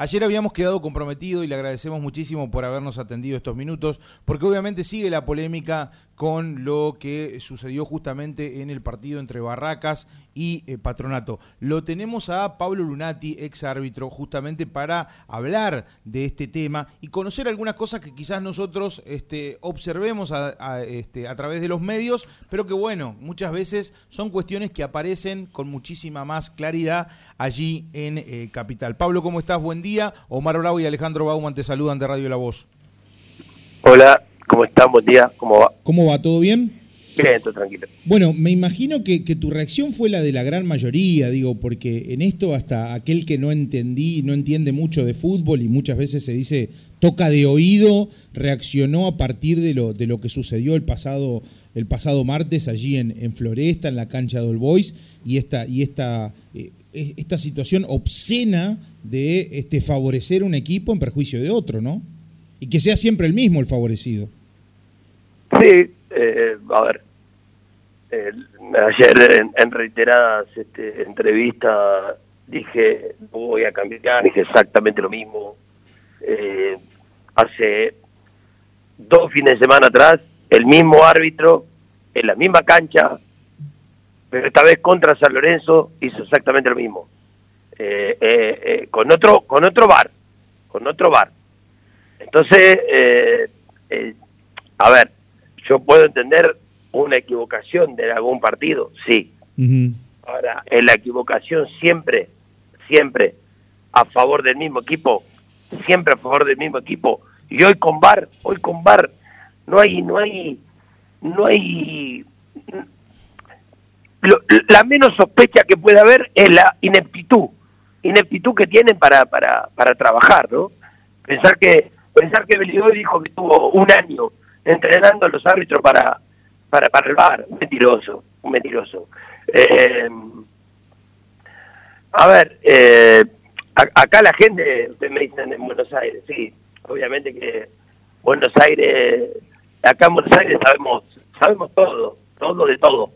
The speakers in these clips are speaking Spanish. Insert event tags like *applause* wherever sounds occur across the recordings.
Ayer habíamos quedado comprometido y le agradecemos muchísimo por habernos atendido estos minutos, porque obviamente sigue la polémica con lo que sucedió justamente en el partido entre Barracas y eh, Patronato. Lo tenemos a Pablo Lunati, ex árbitro, justamente para hablar de este tema y conocer algunas cosas que quizás nosotros este, observemos este, a través de los medios, pero que bueno, muchas veces son cuestiones que aparecen con muchísima más claridad allí en eh, Capital. Pablo, ¿cómo estás? Buen día. Omar Bravo y Alejandro Bauman te saludan de Radio La Voz. Hola, ¿Cómo están? Buen día. ¿Cómo va? ¿Cómo va? ¿Todo bien? Bien, todo tranquilo. Bueno, me imagino que, tu reacción fue la de la gran mayoría, digo, porque en esto hasta aquel que no entendí, no entiende mucho de fútbol y muchas veces se dice toca de oído, reaccionó a partir de lo, de lo que sucedió el pasado, el pasado martes allí en, en Floresta, en la cancha de All Boys, y esta, y esta, eh, esta situación obscena de este, favorecer un equipo en perjuicio de otro, ¿no? Y que sea siempre el mismo el favorecido. Sí, eh, a ver, eh, ayer en, reiteradas este, entrevistas dije, voy a cambiar, dije exactamente lo mismo. Eh, hace dos fines de semana atrás, el mismo árbitro, en la misma cancha, pero esta vez contra San Lorenzo hizo exactamente lo mismo. con otro con otro bar, con otro bar. Entonces, a ver, yo puedo entender una equivocación de algún partido, sí. Ahora, en la equivocación siempre, siempre a favor del mismo equipo, siempre a favor del mismo equipo. Y hoy con VAR, hoy con VAR, no hay, no hay, no hay, la menos sospecha que puede haber es la ineptitud, ineptitud que tienen para, para, para trabajar, ¿no? Pensar que, pensar que dijo que tuvo un año entrenando a los árbitros para, para, para el bar. Un mentiroso, un mentiroso. Eh, a ver, eh, acá la gente, ustedes me dicen en Buenos Aires, sí, obviamente que Buenos Aires, acá en Buenos Aires sabemos, sabemos todo, todo de todo.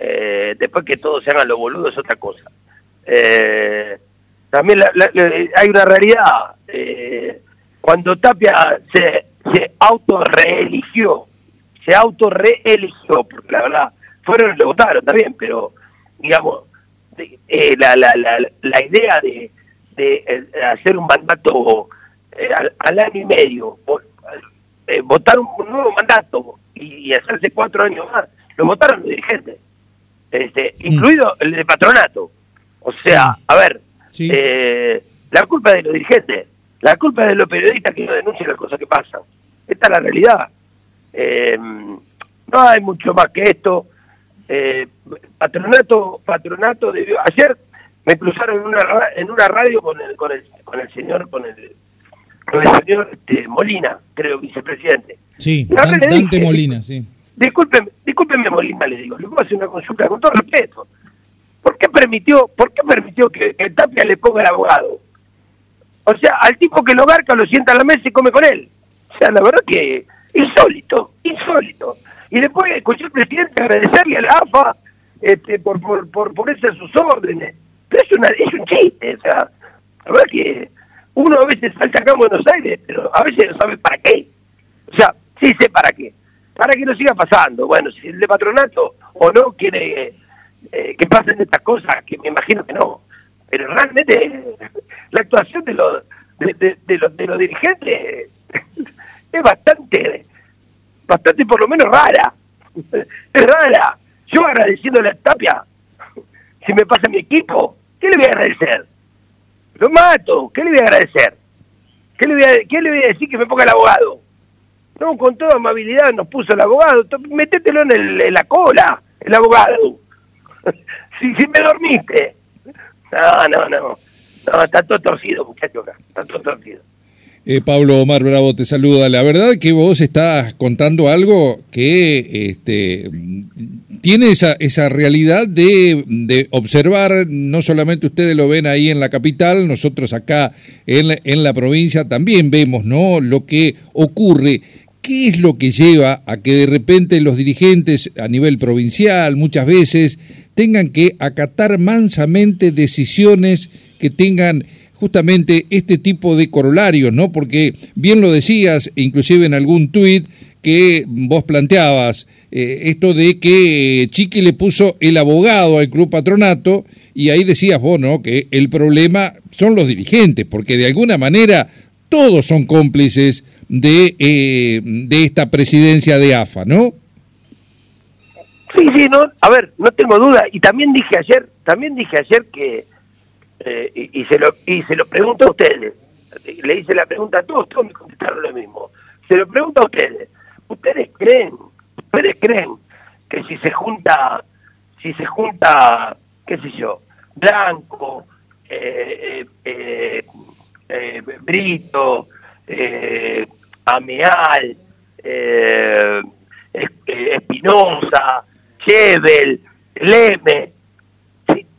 Eh, después que todos se hagan los boludos es otra cosa. también hay una realidad. cuando Tapia se se autorreeligió, se autorreeligió, porque la verdad, fueron los que votaron también, pero digamos, eh, la, la, la, la, idea de, de, eh, hacer un mandato eh, al, año y medio, votar un, nuevo mandato y, hacerse cuatro años más, lo votaron los dirigentes, este, mm. incluido el de patronato. O sea, a ver, la culpa de los dirigentes, la culpa de los periodistas que no denuncian las cosas que pasan. Esta es la realidad. Eh, no hay mucho más que esto. Eh, patronato, patronato debió. Ayer me cruzaron en una, en una radio con el, con el, con el señor, con el, con el señor este, Molina, creo, vicepresidente. Sí, Dante, Molina, sí. Discúlpeme, discúlpeme Molina, le digo, le voy a hacer una consulta con todo respeto. ¿Por qué permitió, por qué permitió que, que Tapia le ponga el abogado? O sea, al tipo que lo garca lo sienta a la mesa y come con él. O sea, la verdad que insólito, insólito. Y después escuché al presidente agradecerle a la AFA este, por, por, por ponerse a sus órdenes. Pero es, una, es un chiste, o sea, la verdad que uno a veces salta acá en Buenos Aires, pero a veces no sabe para qué. O sea, sí sé para qué. Para que no siga pasando. Bueno, si el de patronato o no quiere eh, que pasen estas cosas, que me imagino que no. Pero realmente la actuación de los, de, los, de los dirigentes *laughs* es bastante, bastante por lo menos rara. *laughs* Es rara. Yo agradeciendo la Tapia, si me pasa mi equipo, ¿qué le voy a agradecer? Lo mato, ¿qué le voy a agradecer? ¿Qué le voy a, qué le voy a decir que me ponga el abogado? No, con toda amabilidad nos puso el abogado, métetelo en, el, la cola, el abogado. *laughs* si, si me dormiste. No, no, no. No, está todo torcido, muchachos, está todo torcido. Eh, Pablo Omar Bravo te saluda. La verdad que vos estás contando algo que este, tiene esa, esa realidad de, de, observar, no solamente ustedes lo ven ahí en la capital, nosotros acá en la, en la provincia también vemos ¿no? lo que ocurre. ¿Qué es lo que lleva a que de repente los dirigentes a nivel provincial muchas veces tengan que acatar mansamente decisiones que tengan justamente este tipo de corolarios, ¿no? Porque bien lo decías, inclusive en algún tuit, que vos planteabas eh, esto de que Chiqui le puso el abogado al club patronato y ahí decías vos, ¿no? Que el problema son los dirigentes, porque de alguna manera todos son cómplices de, eh, de esta presidencia de AFA, ¿no? Sí, sí, no, a ver, no tengo duda. Y también dije ayer, también dije ayer que, eh, y, se lo, y se lo pregunto a ustedes, le hice la pregunta a todos, todos me contestaron lo mismo. Se lo pregunto a ustedes, ¿ustedes creen, ustedes creen que si se junta, si se junta, qué sé yo, Blanco, eh, eh, eh Ameal, Espinosa, Chevel, Leme.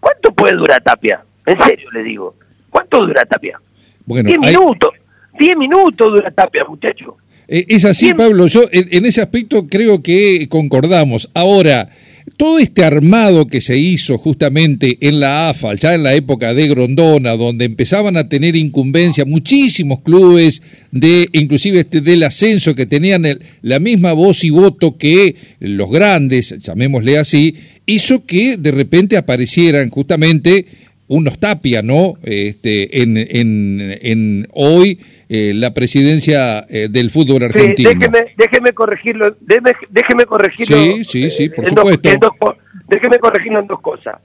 ¿Cuánto puede durar Tapia? En serio le digo. ¿Cuánto dura Tapia? Bueno, diez minutos. Diez minutos dura Tapia, muchacho. Eh, es así, Pablo. Yo en, ese aspecto creo que concordamos. Ahora, todo este armado que se hizo justamente en la AFA, ya en la época de Grondona, donde empezaban a tener incumbencia muchísimos clubes, de inclusive este del ascenso, que tenían la misma voz y voto que los grandes, llamémosle así, hizo que de repente aparecieran justamente unos tapia, ¿no? Este, en, en, en hoy eh, la presidencia eh, del fútbol argentino. déjeme, déjeme corregirlo, déjeme, déjeme corregirlo. Sí, sí, sí, por supuesto. déjeme corregirlo en dos cosas.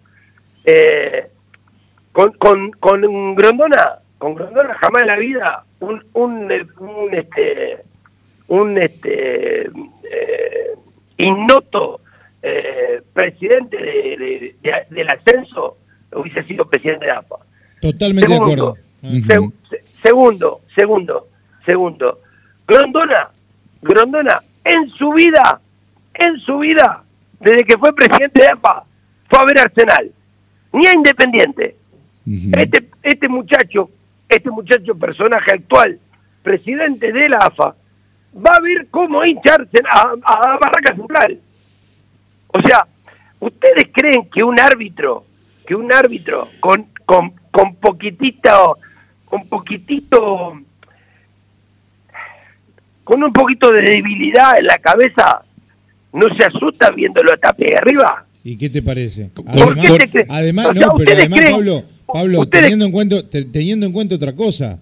Eh, con, con, con Grondona, con Grondona jamás en la vida un, un, un este un este innoto presidente de, del ascenso hubiese sido presidente de AFA. Totalmente de acuerdo. Segundo, segundo, segundo. Grondona, Grondona, en su vida, en su vida, desde que fue presidente de APA, fue a ver Arsenal, ni a Independiente. Este, este muchacho, este muchacho personaje actual, presidente de la AFA, va a ver cómo hincharse a, a, Barraca Central. O sea, ¿ustedes creen que un árbitro, que un árbitro con, con, con poquitito un poquitito, con un poquito de debilidad en la cabeza, no se asusta viéndolo a tape arriba. ¿Y qué te parece? Además, no, pero además, Pablo, Pablo teniendo, en cuenta, teniendo en cuenta otra cosa,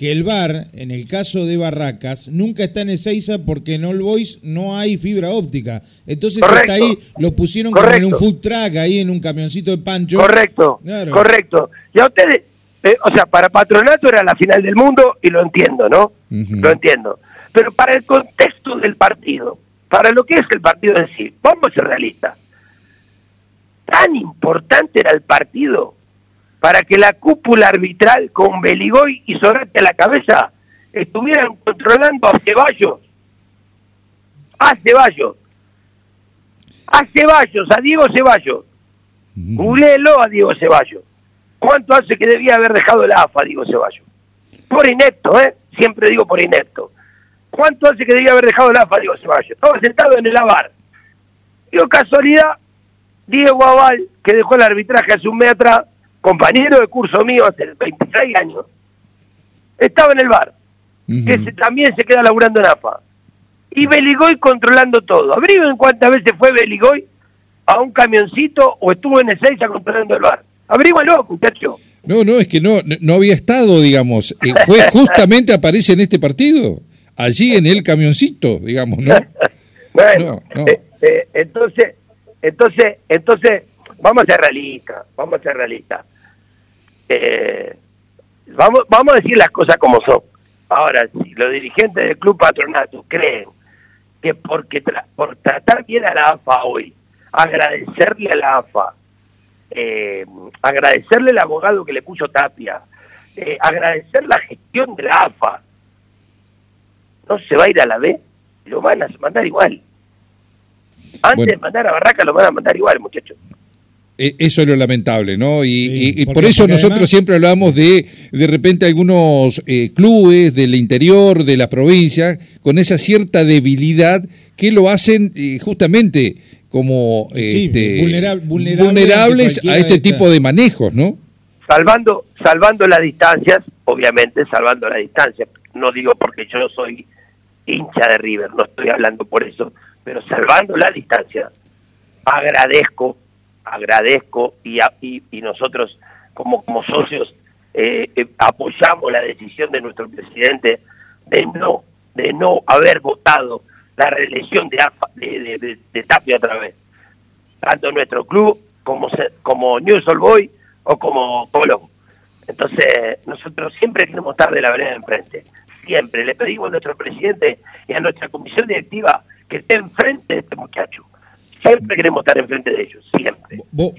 que el bar, en el caso de Barracas, nunca está en Ezeiza porque en All Boys no hay fibra óptica. Entonces hasta ahí lo pusieron como en un food truck, ahí en un camioncito de pancho. Correcto, correcto. Y a ustedes, eh, o sea, para Patronato era la final del mundo y lo entiendo, ¿no? Lo entiendo. Pero para el contexto del partido, para lo que es el partido en sí, vamos a ser realistas. Tan importante era el partido para que la cúpula arbitral con Beligoy y Sorate a la cabeza estuvieran controlando a Ceballos. A Ceballos. A Ceballos, a Diego Ceballos. Googleelo a Diego Ceballos. ¿Cuánto hace que debía haber dejado la AFA, digo Ceballos? Por inepto, ¿eh? Siempre digo por inepto. ¿Cuánto hace que debía haber dejado la AFA, digo Ceballos? Estaba sentado en el avar. Digo, casualidad, Diego Aval, que dejó el arbitraje hace un mes atrás, compañero de curso mío hace 26 años, estaba en el bar, que también se queda laburando en AFA. Y Beligoy controlando todo. en cuántas veces fue Beligoy a un camioncito o estuvo en Ezeiza controlando el bar. Abrígualo, muchacho. No, no, es que no, no había estado, digamos. Eh, fue *laughs* justamente aparece en este partido, allí en el camioncito, digamos, ¿no? *laughs* bueno, eh, eh, entonces, entonces, entonces, vamos a ser realistas, vamos a ser realistas. vamos, vamos a decir las cosas como son. Ahora, si los dirigentes del club patronato creen que porque por tratar bien a la AFA hoy, agradecerle a la AFA, eh, agradecerle el abogado que le puso Tapia, eh, agradecer la gestión de la AFA. No se va a ir a la B, lo van a mandar igual. Antes de mandar a Barraca lo van a mandar igual, muchachos. E, eso es lo lamentable, ¿no? Y, por eso nosotros siempre hablamos de, de repente, algunos eh, clubes del interior, de la provincia, con esa cierta debilidad que lo hacen justamente como este, vulnerables a este tipo de manejos, ¿no? salvando, salvando las distancias, obviamente salvando las distancias, no digo porque yo soy hincha de River, no estoy hablando por eso, pero salvando la distancia, agradezco, agradezco y, nosotros como, socios eh, eh, apoyamos la decisión de nuestro presidente de no, de no haber votado la reelección de, de, de, Tapia otra vez. Tanto nuestro club como, como News All Boy o como Polo. Entonces, nosotros siempre queremos estar de la vereda de enfrente. Siempre. Le pedimos a nuestro presidente y a nuestra comisión directiva que esté enfrente de este muchacho. Siempre queremos estar enfrente de ellos, siempre. Vos,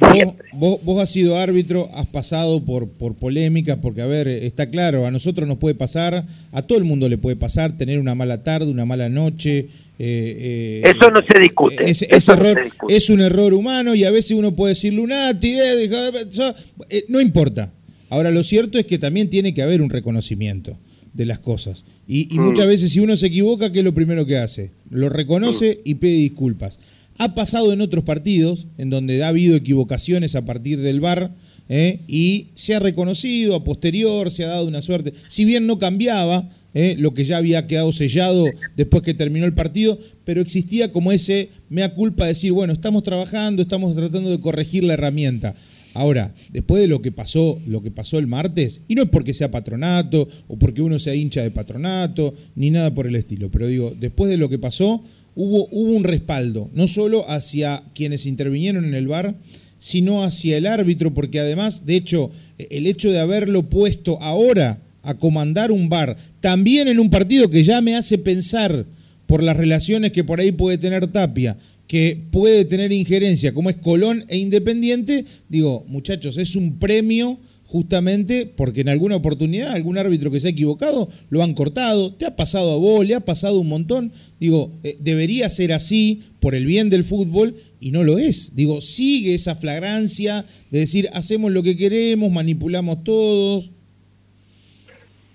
Vos, has sido árbitro, has pasado por, por polémicas, porque, a ver, está claro, a nosotros nos puede pasar, a todo el mundo le puede pasar, tener una mala tarde, una mala noche. Eh, eh, eso no se discute. Es, es un error humano y a veces uno puede decir Lunati, eh, no importa. Ahora, lo cierto es que también tiene que haber un reconocimiento de las cosas. Y, mm. muchas veces si uno se equivoca, ¿qué es lo primero que hace? Lo reconoce mm. y pide disculpas. Ha pasado en otros partidos en donde ha habido equivocaciones a partir del VAR ¿eh? y se ha reconocido a posterior, se ha dado una suerte. Si bien no cambiaba ¿eh? lo que ya había quedado sellado después que terminó el partido, pero existía como ese mea culpa de decir, bueno, estamos trabajando, estamos tratando de corregir la herramienta. Ahora, después de lo que pasó, lo que pasó el martes, y no es porque sea patronato o porque uno sea hincha de patronato, ni nada por el estilo, pero digo, después de lo que pasó, hubo, un respaldo, no solo hacia quienes intervinieron en el bar, sino hacia el árbitro, porque además, de hecho, el hecho de haberlo puesto ahora a comandar un bar, también en un partido que ya me hace pensar por las relaciones que por ahí puede tener Tapia, que puede tener injerencia, como es Colón e Independiente, digo, muchachos, es un premio justamente porque en alguna oportunidad algún árbitro que se ha equivocado lo han cortado, te ha pasado a vos, le ha pasado un montón, digo, eh, debería ser así por el bien del fútbol y no lo es, digo, sigue esa flagrancia de decir hacemos lo que queremos, manipulamos todos.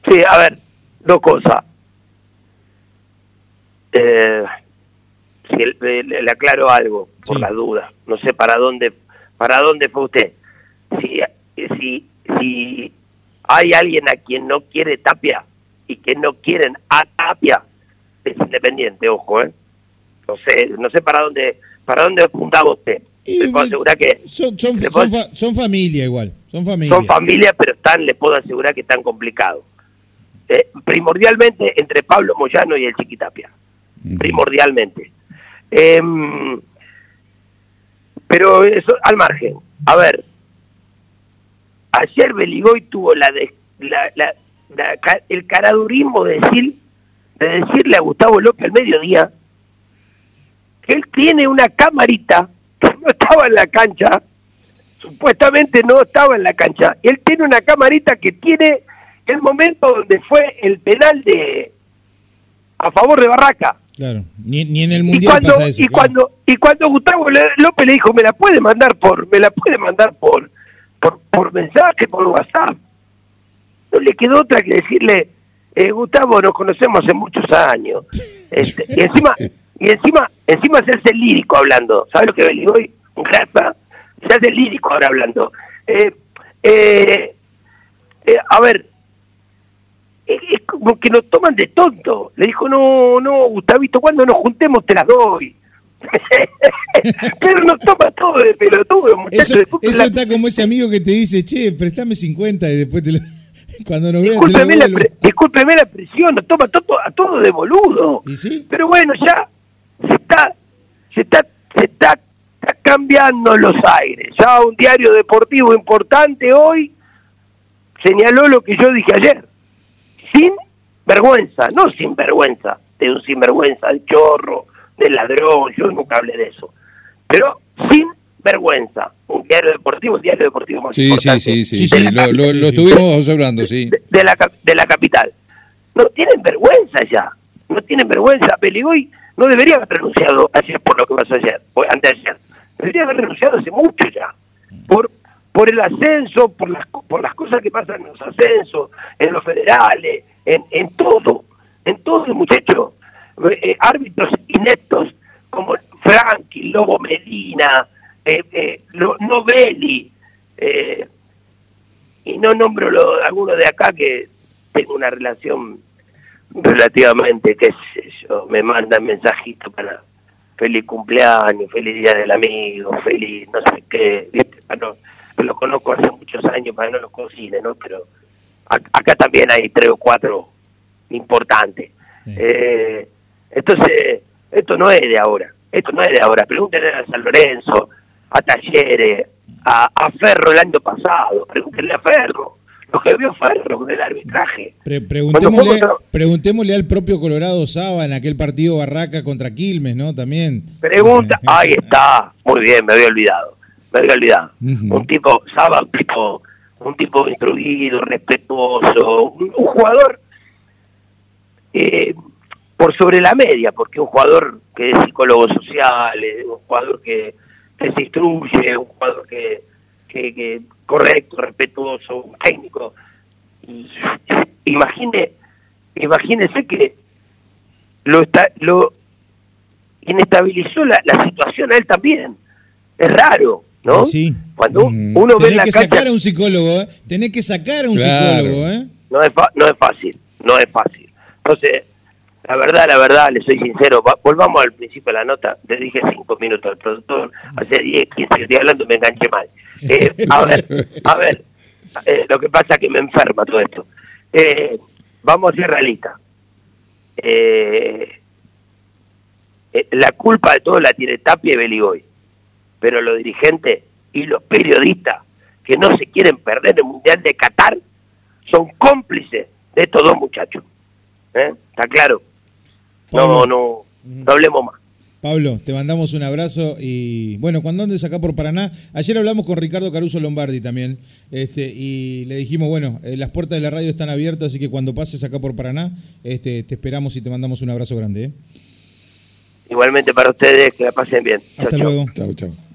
Sí, a ver, dos cosas. Eh, si le, aclaro algo por la duda no sé para dónde para dónde fue usted si si si hay alguien a quien no quiere Tapia y que no quieren a Tapia es independiente ojo eh no sé no sé para dónde para dónde apuntaba usted le puedo asegurar que son, son, son, familia igual son familia. Son familia pero están le puedo asegurar que están complicados. Eh, primordialmente entre Pablo Moyano y el Chiquitapia primordialmente. Em, pero eso al margen. A ver, ayer Beligoy tuvo la, de, la, el caradurismo de decir de decirle a Gustavo López al mediodía que él tiene una camarita que no estaba en la cancha, supuestamente no estaba en la cancha, él tiene una camarita que tiene el momento donde fue el penal de a favor de Barraca. Claro, ni, en el mundial y cuando, Y cuando y cuando Gustavo López le dijo, "Me la puede mandar por me la puede mandar por por, mensaje, por WhatsApp." No le quedó otra que decirle, eh, "Gustavo, nos conocemos hace muchos años." Este, y encima y encima encima se hace lírico hablando. ¿Sabes lo que le hoy? Grasa, se hace lírico ahora hablando. Eh, eh, a ver, es, como que nos toman de tonto. Le dijo, no, no, Gustavito, cuando nos juntemos te las doy. *laughs* Pero nos toma todo de pelotudo, muchachos. Eso, eso está como ese amigo que te dice, che, préstame 50 y después te lo... *laughs* Cuando nos discúlpeme, la, discúlpeme la presión, nos toma todo, a todo de boludo. Pero bueno, ya se está, se está, se está cambiando los aires. Ya un diario deportivo importante hoy señaló lo que yo dije ayer sin vergüenza, no sin vergüenza, de un sinvergüenza, de chorro, de ladrón, yo nunca hablé de eso, pero sin vergüenza, un diario deportivo, un diario deportivo más sí, Sí, sí, sí, sí, lo, lo, estuvimos observando, sí. De, la, de la capital. No tienen vergüenza ya, no tienen vergüenza. Peligoy no debería haber renunciado ayer por lo que pasó ayer, o antes de ayer. Debería haber renunciado hace mucho ya, por por el ascenso, por las, por las cosas que pasan en los ascensos, en los federales, en, en todo, en todo, muchachos, eh, árbitros ineptos como Frankie, Lobo Medina, eh, eh, Novelli, no nombro lo, algunos de acá que tengo una relación relativamente, qué sé yo, me mandan mensajitos para feliz cumpleaños, feliz día del amigo, feliz no sé qué, ¿viste? Para no, los conozco hace muchos años para no los cocine, ¿no? Pero acá también hay tres o cuatro importantes. Eh, entonces, esto no es de ahora, esto no es de ahora. Pregúntenle a San Lorenzo, a Talleres, a, a Ferro el año pasado, pregúntenle a Ferro lo que vio Ferro del arbitraje. preguntémosle, al propio Colorado Saba en aquel partido Barraca contra Quilmes, ¿no? También. Pregunta, ahí está, muy bien, me había olvidado, me había olvidado. Un tipo, Saba, un tipo, un tipo instruido, respetuoso, un, jugador eh, por sobre la media, porque un jugador que es psicólogo social, un jugador que, que se instruye, un jugador que, que, correcto, respetuoso, técnico. Imagine, imagínese que lo, está, lo inestabilizó la, situación a él también. Es raro, ¿no? Sí. Cuando uno ve la que sacar a un psicólogo, ¿eh? Tenés que sacar a un psicólogo, ¿eh? No es, no es fácil, no es fácil. Entonces, la verdad, la verdad, le soy sincero, volvamos al principio de la nota, le dije cinco minutos al productor, hace 10, 15 estoy hablando me enganché mal. Eh, a ver, a ver, eh, lo que pasa es que me enferma todo esto. Eh, vamos a ser realistas. la culpa de todo la tiene Tapia y Beligoy, pero los dirigentes y los periodistas que no se quieren perder el Mundial de Qatar son cómplices de estos dos muchachos. ¿Está claro? No, no, no hablemos más. Pablo, te mandamos un abrazo y bueno, cuando andes acá por Paraná, ayer hablamos con Ricardo Caruso Lombardi también, este, y le dijimos, bueno, eh, las puertas de la radio están abiertas, así que cuando pases acá por Paraná, este, te esperamos y te mandamos un abrazo grande. ¿eh? Igualmente para ustedes, que la pasen bien. Hasta luego. Chao, chao.